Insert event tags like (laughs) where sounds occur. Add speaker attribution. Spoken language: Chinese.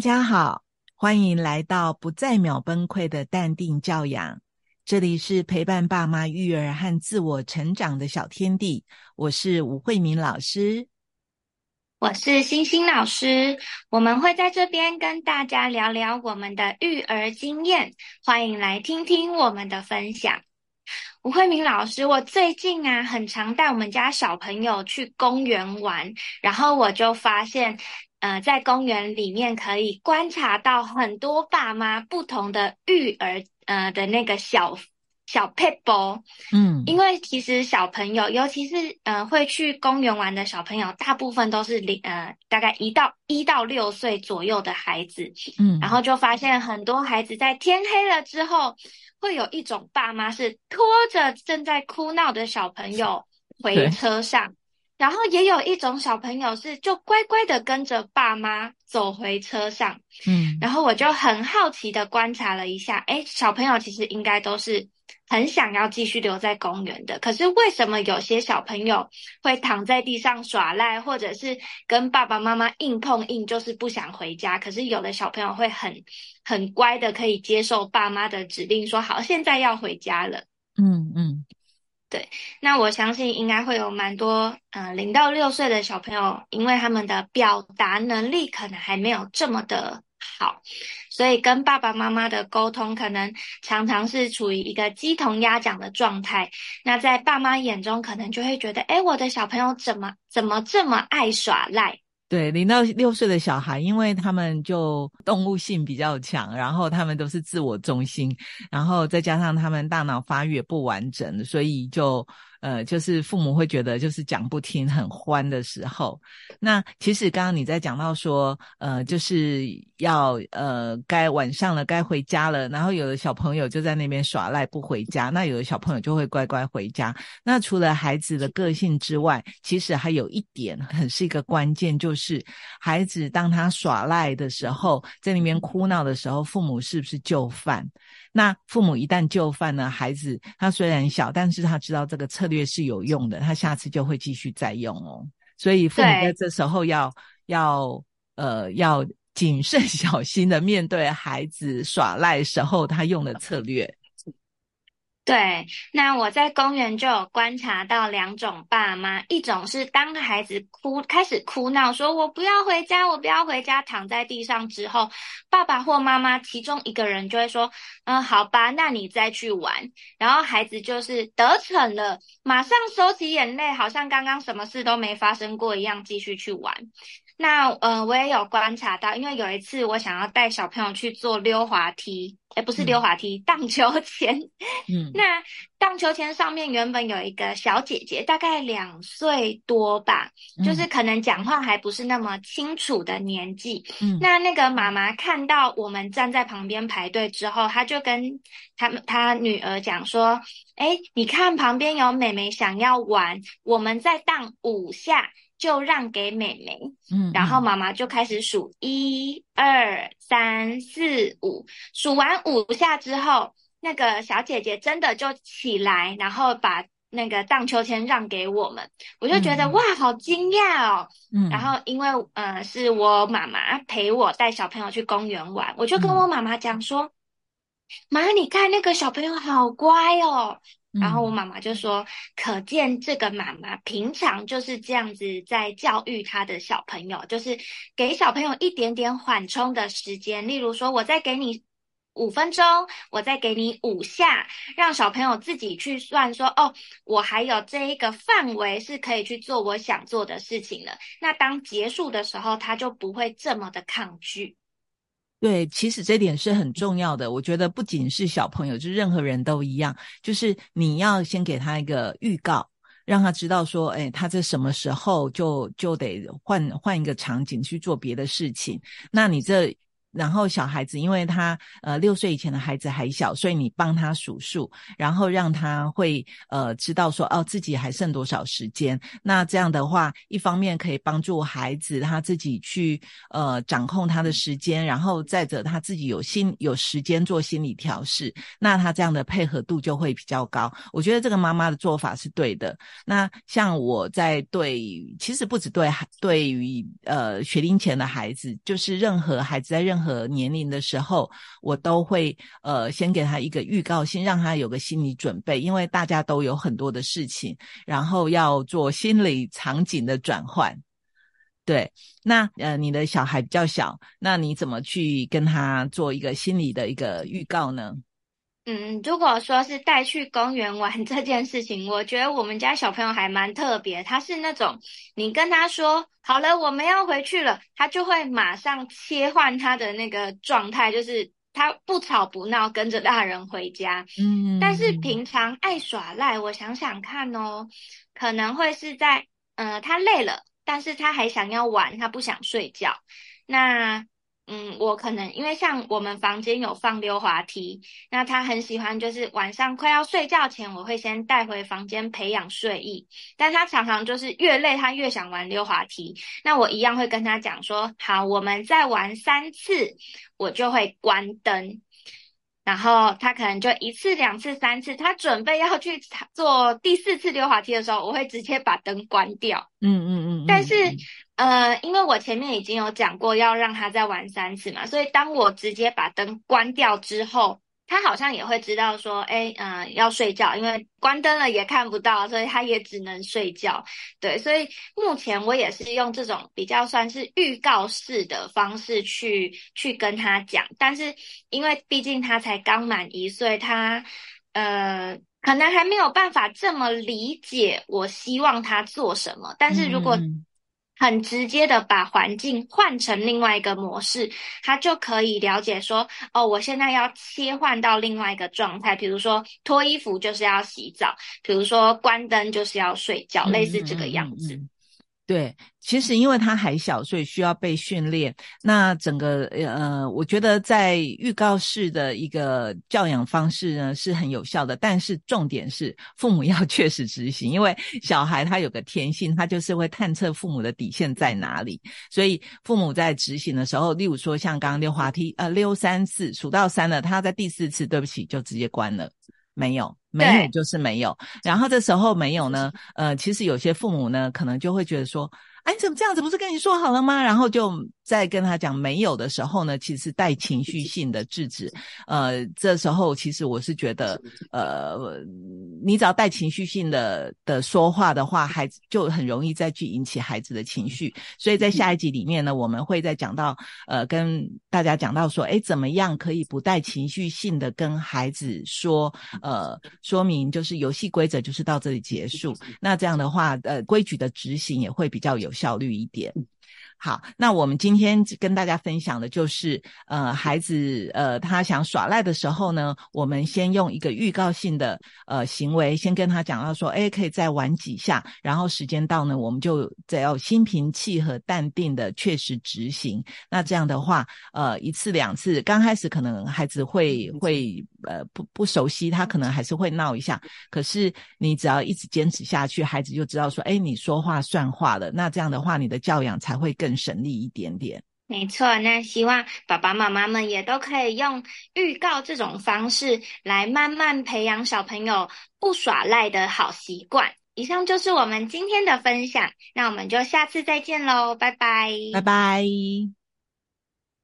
Speaker 1: 大家好，欢迎来到不再秒崩溃的淡定教养。这里是陪伴爸妈育儿和自我成长的小天地。我是吴慧敏老师，
Speaker 2: 我是星星老师。我们会在这边跟大家聊聊我们的育儿经验，欢迎来听听我们的分享。吴慧敏老师，我最近啊，很常带我们家小朋友去公园玩，然后我就发现。呃，在公园里面可以观察到很多爸妈不同的育儿呃的那个小小 people，嗯，因为其实小朋友，尤其是呃会去公园玩的小朋友，大部分都是零呃大概一到一到六岁左右的孩子，嗯，然后就发现很多孩子在天黑了之后，会有一种爸妈是拖着正在哭闹的小朋友回车上。然后也有一种小朋友是就乖乖的跟着爸妈走回车上，嗯，然后我就很好奇的观察了一下，哎，小朋友其实应该都是很想要继续留在公园的，可是为什么有些小朋友会躺在地上耍赖，或者是跟爸爸妈妈硬碰硬，就是不想回家？可是有的小朋友会很很乖的，可以接受爸妈的指令，说好，现在要回家了，嗯嗯。对，那我相信应该会有蛮多，嗯，零到六岁的小朋友，因为他们的表达能力可能还没有这么的好，所以跟爸爸妈妈的沟通可能常常是处于一个鸡同鸭讲的状态。那在爸妈眼中，可能就会觉得，哎，我的小朋友怎么怎么这么爱耍赖？
Speaker 1: 对，零到六岁的小孩，因为他们就动物性比较强，然后他们都是自我中心，然后再加上他们大脑发育不完整，所以就。呃，就是父母会觉得就是讲不听，很欢的时候。那其实刚刚你在讲到说，呃，就是要呃，该晚上了，该回家了。然后有的小朋友就在那边耍赖不回家，那有的小朋友就会乖乖回家。那除了孩子的个性之外，其实还有一点很是一个关键，就是孩子当他耍赖的时候，在那边哭闹的时候，父母是不是就范？那父母一旦就范呢，孩子他虽然小，但是他知道这个策略是有用的，他下次就会继续再用哦。所以父母在这时候要要呃要谨慎小心的面对孩子耍赖时候他用的策略。
Speaker 2: 对，那我在公园就有观察到两种爸妈，一种是当孩子哭开始哭闹，说我不要回家，我不要回家，躺在地上之后，爸爸或妈妈其中一个人就会说，嗯，好吧，那你再去玩，然后孩子就是得逞了，马上收起眼泪，好像刚刚什么事都没发生过一样，继续去玩。那呃，我也有观察到，因为有一次我想要带小朋友去做溜滑梯，哎，不是溜滑梯，荡秋千。嗯，那荡秋千上面原本有一个小姐姐，大概两岁多吧，就是可能讲话还不是那么清楚的年纪。嗯，那那个妈妈看到我们站在旁边排队之后，她就跟她们她女儿讲说：“哎，你看旁边有妹妹想要玩，我们再荡五下。”就让给妹妹，嗯，然后妈妈就开始数一二三四五，数完五下之后，那个小姐姐真的就起来，然后把那个荡秋千让给我们，我就觉得哇，好惊讶哦，嗯，然后因为呃是我妈妈陪我带小朋友去公园玩，我就跟我妈妈讲说，妈，你看那个小朋友好乖哦。然后我妈妈就说：“可见这个妈妈平常就是这样子在教育她的小朋友，就是给小朋友一点点缓冲的时间。例如说，我再给你五分钟，我再给你五下，让小朋友自己去算说，哦，我还有这一个范围是可以去做我想做的事情了。那当结束的时候，他就不会这么的抗拒。”
Speaker 1: 对，其实这点是很重要的。我觉得不仅是小朋友，就任何人都一样，就是你要先给他一个预告，让他知道说，哎，他在什么时候就就得换换一个场景去做别的事情。那你这然后小孩子因为他呃六岁以前的孩子还小，所以你帮他数数，然后让他会呃知道说哦自己还剩多少时间。那这样的话，一方面可以帮助孩子他自己去呃掌控他的时间，然后再者他自己有心有时间做心理调试，那他这样的配合度就会比较高。我觉得这个妈妈的做法是对的。那像我在对，其实不止对对于呃学龄前的孩子，就是任何孩子在任和年龄的时候，我都会呃先给他一个预告先，让他有个心理准备，因为大家都有很多的事情，然后要做心理场景的转换。对，那呃你的小孩比较小，那你怎么去跟他做一个心理的一个预告呢？
Speaker 2: 嗯，如果说是带去公园玩这件事情，我觉得我们家小朋友还蛮特别。他是那种你跟他说好了，我们要回去了，他就会马上切换他的那个状态，就是他不吵不闹，跟着大人回家。嗯，但是平常爱耍赖，我想想看哦，可能会是在呃他累了，但是他还想要玩，他不想睡觉。那嗯，我可能因为像我们房间有放溜滑梯，那他很喜欢，就是晚上快要睡觉前，我会先带回房间培养睡意。但他常常就是越累，他越想玩溜滑梯。那我一样会跟他讲说，好，我们再玩三次，我就会关灯。然后他可能就一次、两次、三次，他准备要去做第四次溜滑梯的时候，我会直接把灯关掉。嗯嗯嗯。但是。呃，因为我前面已经有讲过要让他再玩三次嘛，所以当我直接把灯关掉之后，他好像也会知道说，哎，嗯，要睡觉，因为关灯了也看不到，所以他也只能睡觉。对，所以目前我也是用这种比较算是预告式的方式去去跟他讲，但是因为毕竟他才刚满一岁，他呃可能还没有办法这么理解我希望他做什么，但是如果很直接的把环境换成另外一个模式，他就可以了解说，哦，我现在要切换到另外一个状态，比如说脱衣服就是要洗澡，比如说关灯就是要睡觉，类似这个样子。
Speaker 1: 对，其实因为他还小，所以需要被训练。那整个呃，我觉得在预告式的一个教养方式呢是很有效的，但是重点是父母要 (laughs) 确实执行，因为小孩他有个天性，他就是会探测父母的底线在哪里。所以父母在执行的时候，例如说像刚刚溜滑梯，呃，溜三次，数到三了，他在第四次，对不起，就直接关了。没有，没有就是没有。然后这时候没有呢，呃，其实有些父母呢，可能就会觉得说。哎，怎么这样子？不是跟你说好了吗？然后就在跟他讲没有的时候呢，其实带情绪性的制止。呃，这时候其实我是觉得，呃，你只要带情绪性的的说话的话，孩子就很容易再去引起孩子的情绪。所以在下一集里面呢，我们会再讲到，呃，跟大家讲到说，哎，怎么样可以不带情绪性的跟孩子说，呃，说明就是游戏规则就是到这里结束。那这样的话，呃，规矩的执行也会比较有。效率一点。好，那我们今天跟大家分享的就是，呃，孩子，呃，他想耍赖的时候呢，我们先用一个预告性的呃行为，先跟他讲到说，哎，可以再玩几下，然后时间到呢，我们就只要心平气和、淡定的确实执行。那这样的话，呃，一次两次，刚开始可能孩子会会呃不不熟悉，他可能还是会闹一下，可是你只要一直坚持下去，孩子就知道说，哎，你说话算话了。那这样的话，你的教养才会更。省力一点点，
Speaker 2: 没错。那希望爸爸妈妈们也都可以用预告这种方式来慢慢培养小朋友不耍赖的好习惯。以上就是我们今天的分享，那我们就下次再见喽，拜拜，
Speaker 1: 拜拜。